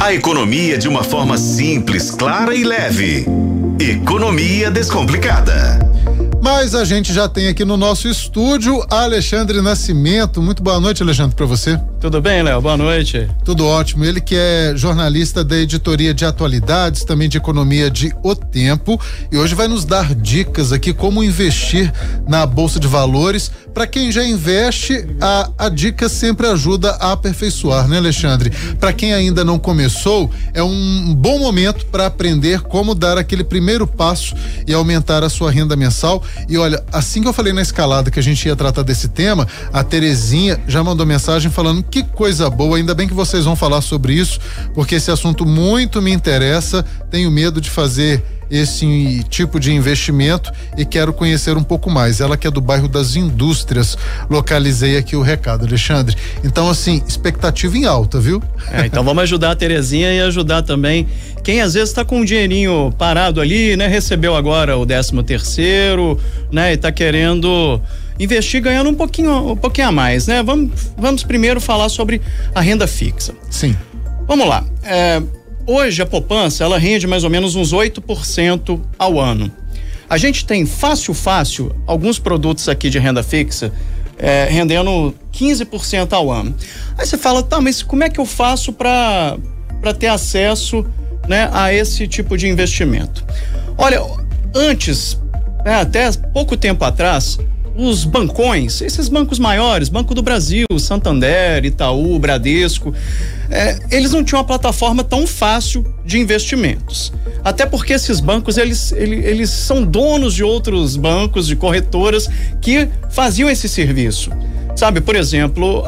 A economia de uma forma simples, clara e leve. Economia Descomplicada. Mas a gente já tem aqui no nosso estúdio Alexandre Nascimento. Muito boa noite, Alexandre, para você. Tudo bem, Léo? Boa noite. Tudo ótimo. Ele que é jornalista da editoria de atualidades, também de economia de O Tempo, e hoje vai nos dar dicas aqui como investir na bolsa de valores. Para quem já investe, a, a dica sempre ajuda a aperfeiçoar, né, Alexandre? Para quem ainda não começou, é um bom momento para aprender como dar aquele primeiro passo e aumentar a sua renda mensal. E olha, assim que eu falei na escalada que a gente ia tratar desse tema, a Terezinha já mandou mensagem falando que coisa boa, ainda bem que vocês vão falar sobre isso, porque esse assunto muito me interessa. Tenho medo de fazer esse tipo de investimento e quero conhecer um pouco mais. Ela que é do bairro das Indústrias, localizei aqui o recado, Alexandre. Então, assim, expectativa em alta, viu? É, então vamos ajudar a Terezinha e ajudar também quem às vezes está com um dinheirinho parado ali, né? Recebeu agora o décimo terceiro, né? E está querendo investir ganhando um pouquinho, um pouquinho a mais, né? Vamos, vamos primeiro falar sobre a renda fixa. Sim. Vamos lá. É, hoje a poupança ela rende mais ou menos uns 8% ao ano. A gente tem fácil, fácil, alguns produtos aqui de renda fixa é, rendendo 15% ao ano. Aí você fala, tá, mas como é que eu faço para ter acesso né, a esse tipo de investimento? Olha, antes, é, até pouco tempo atrás, os bancões, esses bancos maiores, Banco do Brasil, Santander, Itaú, Bradesco, é, eles não tinham uma plataforma tão fácil de investimentos. Até porque esses bancos, eles, eles, eles são donos de outros bancos, de corretoras que faziam esse serviço. Sabe, por exemplo,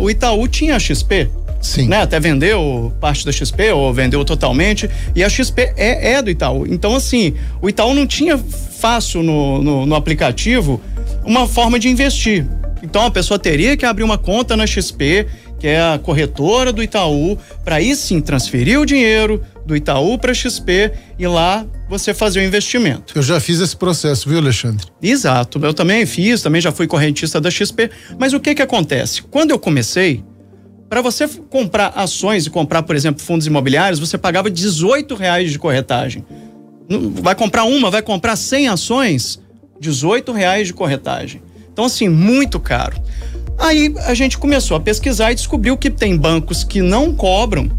o Itaú tinha a XP, Sim. Né? Até vendeu parte da XP ou vendeu totalmente. E a XP é, é do Itaú. Então, assim, o Itaú não tinha fácil no, no, no aplicativo uma forma de investir. Então a pessoa teria que abrir uma conta na XP, que é a corretora do Itaú, para aí sim transferir o dinheiro do Itaú para XP e lá você fazer o investimento. Eu já fiz esse processo, viu, Alexandre? Exato, eu também fiz, também já fui correntista da XP. Mas o que que acontece? Quando eu comecei, para você comprar ações e comprar, por exemplo, fundos imobiliários, você pagava 18 reais de corretagem. Vai comprar uma, vai comprar 100 ações, 18 reais de corretagem. Então, assim, muito caro. Aí a gente começou a pesquisar e descobriu que tem bancos que não cobram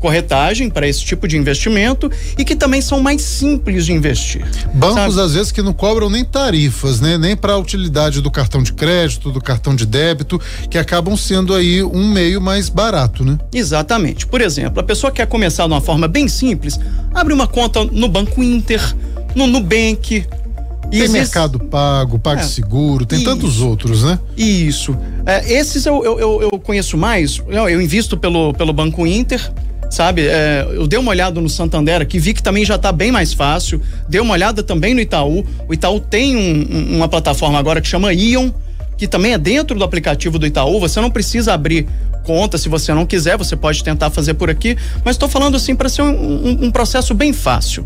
corretagem para esse tipo de investimento e que também são mais simples de investir. Bancos sabe? às vezes que não cobram nem tarifas, né? Nem para a utilidade do cartão de crédito, do cartão de débito, que acabam sendo aí um meio mais barato, né? Exatamente. Por exemplo, a pessoa quer começar de uma forma bem simples, abre uma conta no Banco Inter, no Nubank, tem esses... Mercado Pago, PagSeguro, é, tem isso, tantos outros, né? Isso. É, esses eu, eu, eu, conheço mais. Eu, eu invisto pelo, pelo Banco Inter, sabe? É, eu dei uma olhada no Santander aqui, vi que também já está bem mais fácil. Dei uma olhada também no Itaú. O Itaú tem um, um, uma plataforma agora que chama Ion, que também é dentro do aplicativo do Itaú. Você não precisa abrir conta se você não quiser, você pode tentar fazer por aqui. Mas estou falando assim para ser um, um processo bem fácil.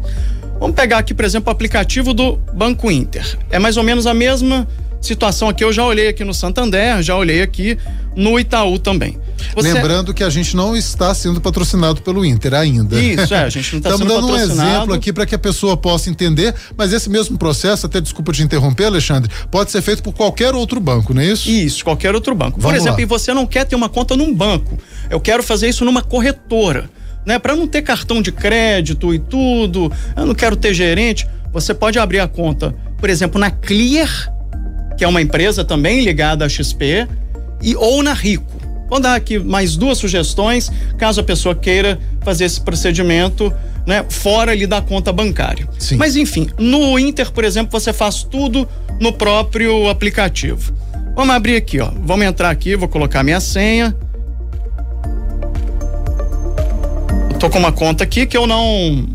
Vamos pegar aqui, por exemplo, o aplicativo do Banco Inter. É mais ou menos a mesma situação aqui. Eu já olhei aqui no Santander, já olhei aqui no Itaú também. Você... Lembrando que a gente não está sendo patrocinado pelo Inter ainda. Isso, é, a gente não está sendo dando patrocinado. um exemplo aqui para que a pessoa possa entender, mas esse mesmo processo, até desculpa te interromper, Alexandre, pode ser feito por qualquer outro banco, não é isso? Isso, qualquer outro banco. Vamos por exemplo, lá. e você não quer ter uma conta num banco. Eu quero fazer isso numa corretora né? Para não ter cartão de crédito e tudo, eu não quero ter gerente. Você pode abrir a conta, por exemplo, na Clear, que é uma empresa também ligada à XP, e ou na Rico. Vou dar aqui mais duas sugestões, caso a pessoa queira fazer esse procedimento, né, fora ali da conta bancária. Sim. Mas enfim, no Inter, por exemplo, você faz tudo no próprio aplicativo. Vamos abrir aqui, ó. Vamos entrar aqui, vou colocar minha senha. Tô com uma conta aqui que eu não.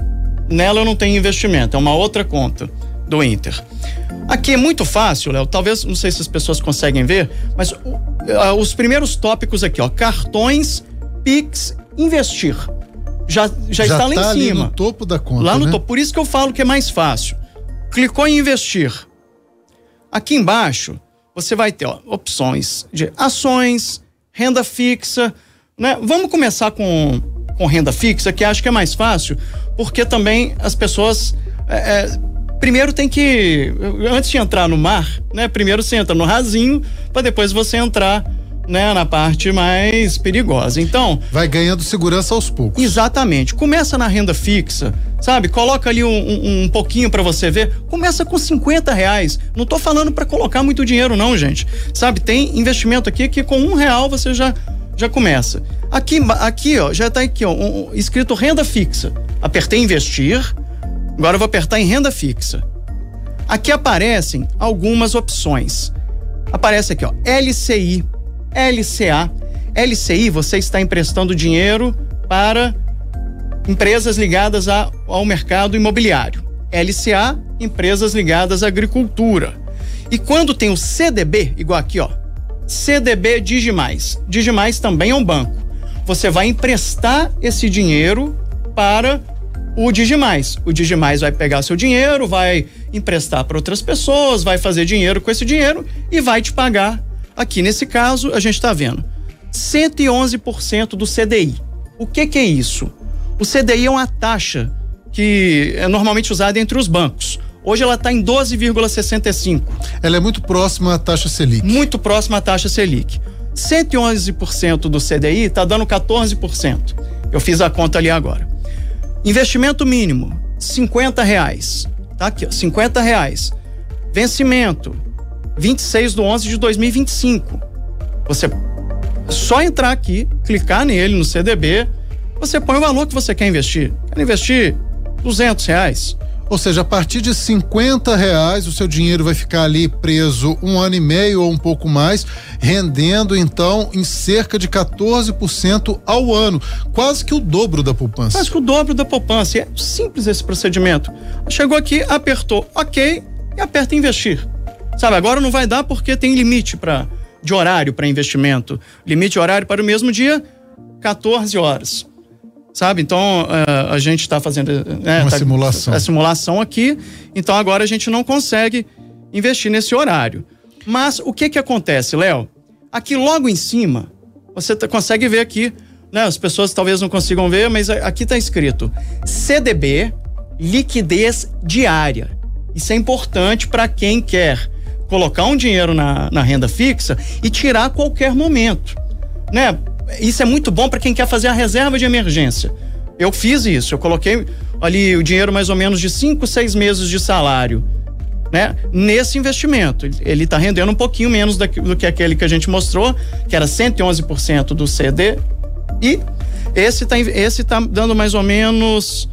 Nela eu não tenho investimento, é uma outra conta do Inter. Aqui é muito fácil, Léo. Talvez, não sei se as pessoas conseguem ver, mas uh, os primeiros tópicos aqui, ó. Cartões, Pix, investir. Já, já, já está lá tá em cima. no topo da conta. Lá no né? topo. Por isso que eu falo que é mais fácil. Clicou em investir. Aqui embaixo, você vai ter ó, opções de ações, renda fixa. Né? Vamos começar com com renda fixa, que acho que é mais fácil, porque também as pessoas. É, é, primeiro tem que. Antes de entrar no mar, né? Primeiro você entra no rasinho, para depois você entrar né, na parte mais perigosa. Então. Vai ganhando segurança aos poucos. Exatamente. Começa na renda fixa, sabe? Coloca ali um, um, um pouquinho para você ver. Começa com 50 reais. Não tô falando para colocar muito dinheiro, não, gente. Sabe? Tem investimento aqui que com um real você já já começa. Aqui, aqui, ó, já tá aqui, ó, um, escrito renda fixa. Apertei investir. Agora eu vou apertar em renda fixa. Aqui aparecem algumas opções. Aparece aqui, ó, LCI LCA. LCI, você está emprestando dinheiro para empresas ligadas a, ao mercado imobiliário. LCA, empresas ligadas à agricultura. E quando tem o CDB, igual aqui, ó, CDB Digimais. Digimais também é um banco. Você vai emprestar esse dinheiro para o Digimais. O Digimais vai pegar seu dinheiro, vai emprestar para outras pessoas, vai fazer dinheiro com esse dinheiro e vai te pagar Aqui nesse caso, a gente está vendo 111% do CDI. O que, que é isso? O CDI é uma taxa que é normalmente usada entre os bancos. Hoje ela está em 12,65. Ela é muito próxima à taxa Selic. Muito próxima à taxa Selic. 111% do CDI está dando 14%. Eu fiz a conta ali agora. Investimento mínimo, 50 reais. Tá aqui, ó, 50 reais. Vencimento, 26 de 11 de 2025. Você só entrar aqui, clicar nele no CDB, você põe o valor que você quer investir. Quer investir 200 reais. Ou seja, a partir de 50 reais o seu dinheiro vai ficar ali preso um ano e meio ou um pouco mais, rendendo então em cerca de 14% ao ano, quase que o dobro da poupança. Quase que o dobro da poupança. É simples esse procedimento. Chegou aqui, apertou OK e aperta investir. Sabe, agora não vai dar porque tem limite para de horário para investimento. Limite de horário para o mesmo dia, 14 horas. Sabe? Então, uh, a gente está fazendo. Né, Uma tá, simulação. A simulação aqui. Então, agora a gente não consegue investir nesse horário. Mas o que que acontece, Léo? Aqui logo em cima, você consegue ver aqui, né? As pessoas talvez não consigam ver, mas aqui está escrito CDB, liquidez diária. Isso é importante para quem quer colocar um dinheiro na, na renda fixa e tirar a qualquer momento, né? Isso é muito bom para quem quer fazer a reserva de emergência. Eu fiz isso, eu coloquei ali o dinheiro mais ou menos de cinco, seis meses de salário, né? Nesse investimento, ele está rendendo um pouquinho menos do que aquele que a gente mostrou, que era 111% do CD e esse está esse tá dando mais ou menos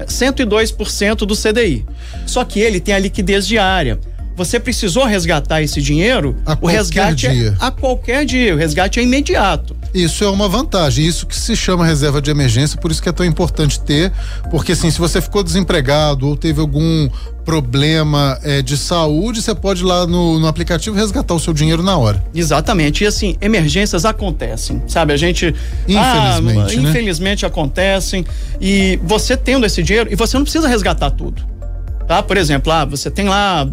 102% do CDI. Só que ele tem a liquidez diária você precisou resgatar esse dinheiro, a o resgate é dia. é a qualquer dia, o resgate é imediato. Isso é uma vantagem, isso que se chama reserva de emergência, por isso que é tão importante ter, porque assim, se você ficou desempregado ou teve algum problema é, de saúde, você pode ir lá no, no, aplicativo resgatar o seu dinheiro na hora. Exatamente. E assim, emergências acontecem, sabe? A gente. Infelizmente. Ah, né? Infelizmente acontecem. E você tendo esse dinheiro, e você não precisa resgatar tudo. Tá? Por exemplo, ah, você tem lá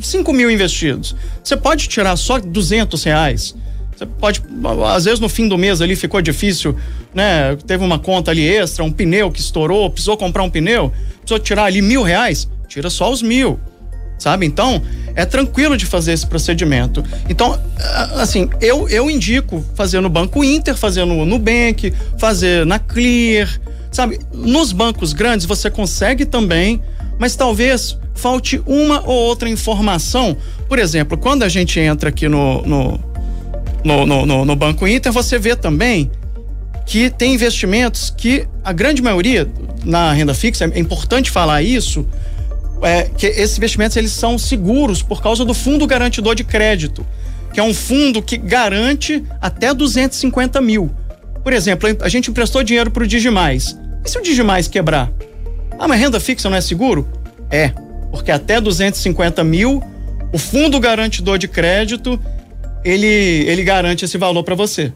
5 mil investidos. Você pode tirar só 200 reais. Você pode, às vezes no fim do mês ali ficou difícil, né? Teve uma conta ali extra, um pneu que estourou, precisou comprar um pneu, precisou tirar ali mil reais, tira só os mil, sabe? Então, é tranquilo de fazer esse procedimento. Então, assim, eu, eu indico fazer no Banco Inter, fazer no Nubank, fazer na Clear, sabe? Nos bancos grandes você consegue também, mas talvez falte uma ou outra informação. Por exemplo, quando a gente entra aqui no, no, no, no, no Banco Inter, você vê também que tem investimentos que a grande maioria na renda fixa, é importante falar isso, é, que esses investimentos eles são seguros por causa do fundo garantidor de crédito, que é um fundo que garante até 250 mil. Por exemplo, a gente emprestou dinheiro para o Digimais. E se o Digimais quebrar? Ah, mas renda fixa não é seguro? É porque até 250 mil, o fundo garantidor de crédito, ele, ele garante esse valor para você.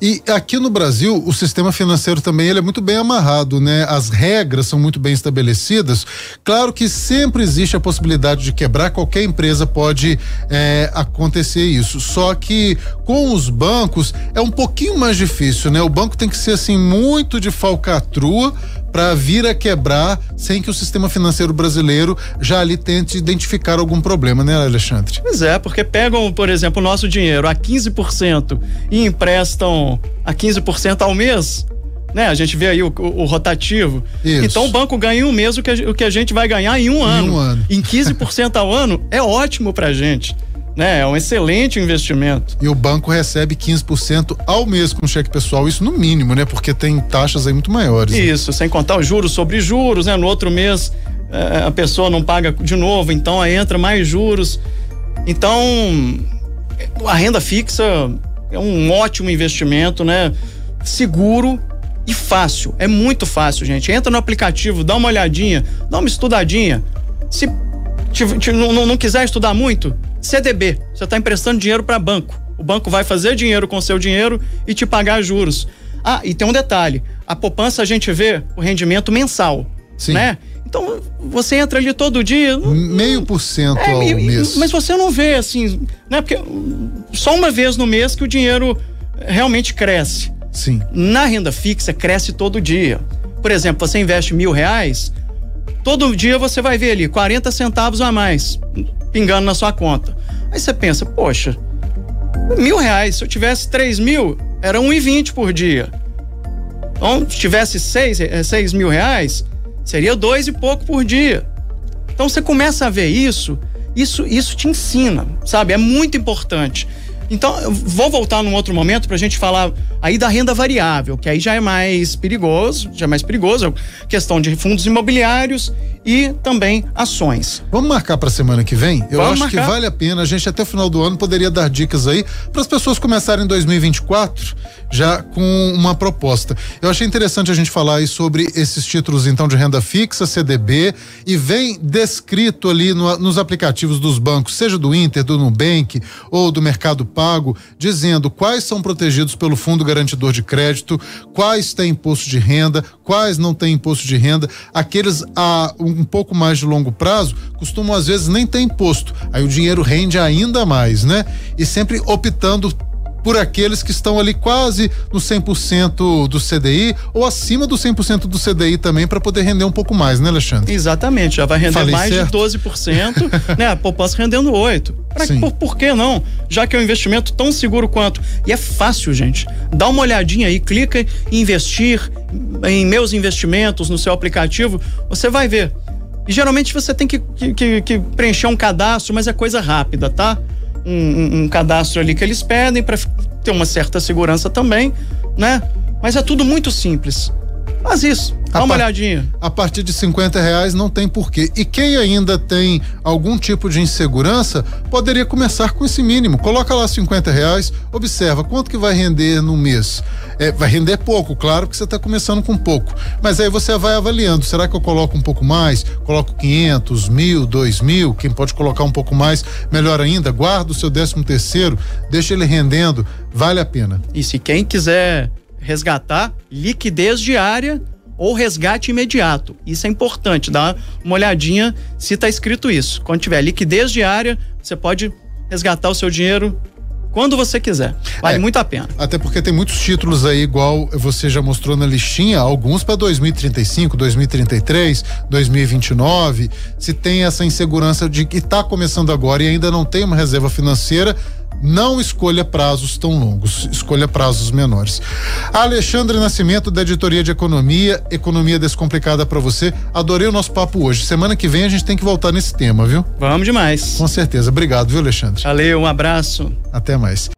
E aqui no Brasil, o sistema financeiro também ele é muito bem amarrado, né? As regras são muito bem estabelecidas. Claro que sempre existe a possibilidade de quebrar, qualquer empresa pode é, acontecer isso. Só que com os bancos é um pouquinho mais difícil, né? O banco tem que ser assim muito de falcatrua para vir a quebrar sem que o sistema financeiro brasileiro já ali tente identificar algum problema, né, Alexandre? Pois é, porque pegam, por exemplo, o nosso dinheiro a 15% e emprestam a 15% ao mês. Né? A gente vê aí o, o, o rotativo. Isso. Então o banco ganha em um mês o que, a, o que a gente vai ganhar em um em ano. Um ano. Em 15% ao ano é ótimo pra gente né? É um excelente investimento. E o banco recebe 15% ao mês com cheque pessoal, isso no mínimo, né? Porque tem taxas aí muito maiores. Né? Isso, né? sem contar os juros sobre juros, né? No outro mês é, a pessoa não paga de novo, então aí entra mais juros. Então, a renda fixa é um ótimo investimento, né? Seguro e fácil. É muito fácil, gente. Entra no aplicativo, dá uma olhadinha, dá uma estudadinha. Se te, te, não, não quiser estudar muito, CDB, você está emprestando dinheiro para banco. O banco vai fazer dinheiro com seu dinheiro e te pagar juros. Ah, e tem um detalhe: a poupança a gente vê o rendimento mensal. Sim. Né? Então, você entra ali todo dia. Meio por cento é, ao e, mês. Mas você não vê assim, né? Porque só uma vez no mês que o dinheiro realmente cresce. Sim. Na renda fixa, cresce todo dia. Por exemplo, você investe mil reais, todo dia você vai ver ali 40 centavos a mais pingando na sua conta. Aí você pensa, poxa, mil reais, se eu tivesse três mil, era um e vinte por dia. Então, se tivesse seis, eh, seis mil reais, seria dois e pouco por dia. Então você começa a ver isso, isso, isso te ensina, sabe? É muito importante. Então, vou voltar num outro momento para a gente falar aí da renda variável, que aí já é mais perigoso, já é mais perigoso, questão de fundos imobiliários e também ações. Vamos marcar para a semana que vem? Eu Vamos acho marcar. que vale a pena. A gente até o final do ano poderia dar dicas aí para as pessoas começarem em 2024 já com uma proposta. Eu achei interessante a gente falar aí sobre esses títulos então de renda fixa, CDB e vem descrito ali no, nos aplicativos dos bancos, seja do Inter, do Nubank ou do Mercado Pago, dizendo quais são protegidos pelo Fundo Garantidor de Crédito, quais têm imposto de renda, quais não têm imposto de renda, aqueles a um pouco mais de longo prazo costumam às vezes nem ter imposto. Aí o dinheiro rende ainda mais, né? E sempre optando por aqueles que estão ali quase no 100% do CDI ou acima do 100% do CDI também para poder render um pouco mais, né, Alexandre? Exatamente, já vai render Falei mais certo? de 12%, né? A poupança rendendo 8. Pra, por, por que não? Já que é um investimento tão seguro quanto. E é fácil, gente. Dá uma olhadinha aí, clica em investir em meus investimentos no seu aplicativo, você vai ver. E geralmente você tem que, que, que preencher um cadastro, mas é coisa rápida, tá? Um, um, cadastro ali que eles pedem para ter uma certa segurança também, né? Mas é tudo muito simples. Faz isso, dá uma olhadinha. A partir de 50 reais não tem porquê. E quem ainda tem algum tipo de insegurança, poderia começar com esse mínimo. Coloca lá 50 reais, observa quanto que vai render no mês. É, vai render pouco, claro que você está começando com pouco. Mas aí você vai avaliando. Será que eu coloco um pouco mais? Coloco 500, mil, dois mil? Quem pode colocar um pouco mais, melhor ainda. Guarda o seu décimo terceiro, deixa ele rendendo, vale a pena. E se quem quiser resgatar liquidez diária ou resgate imediato. Isso é importante, dá uma olhadinha se está escrito isso. Quando tiver liquidez diária, você pode resgatar o seu dinheiro quando você quiser. Vale é, muito a pena. Até porque tem muitos títulos aí, igual você já mostrou na listinha, alguns para 2035, 2033, 2029. Se tem essa insegurança de que está começando agora e ainda não tem uma reserva financeira, não escolha prazos tão longos, escolha prazos menores. Alexandre Nascimento, da Editoria de Economia, Economia Descomplicada para você. Adorei o nosso papo hoje. Semana que vem a gente tem que voltar nesse tema, viu? Vamos demais. Com certeza. Obrigado, viu, Alexandre? Valeu, um abraço. Até mais.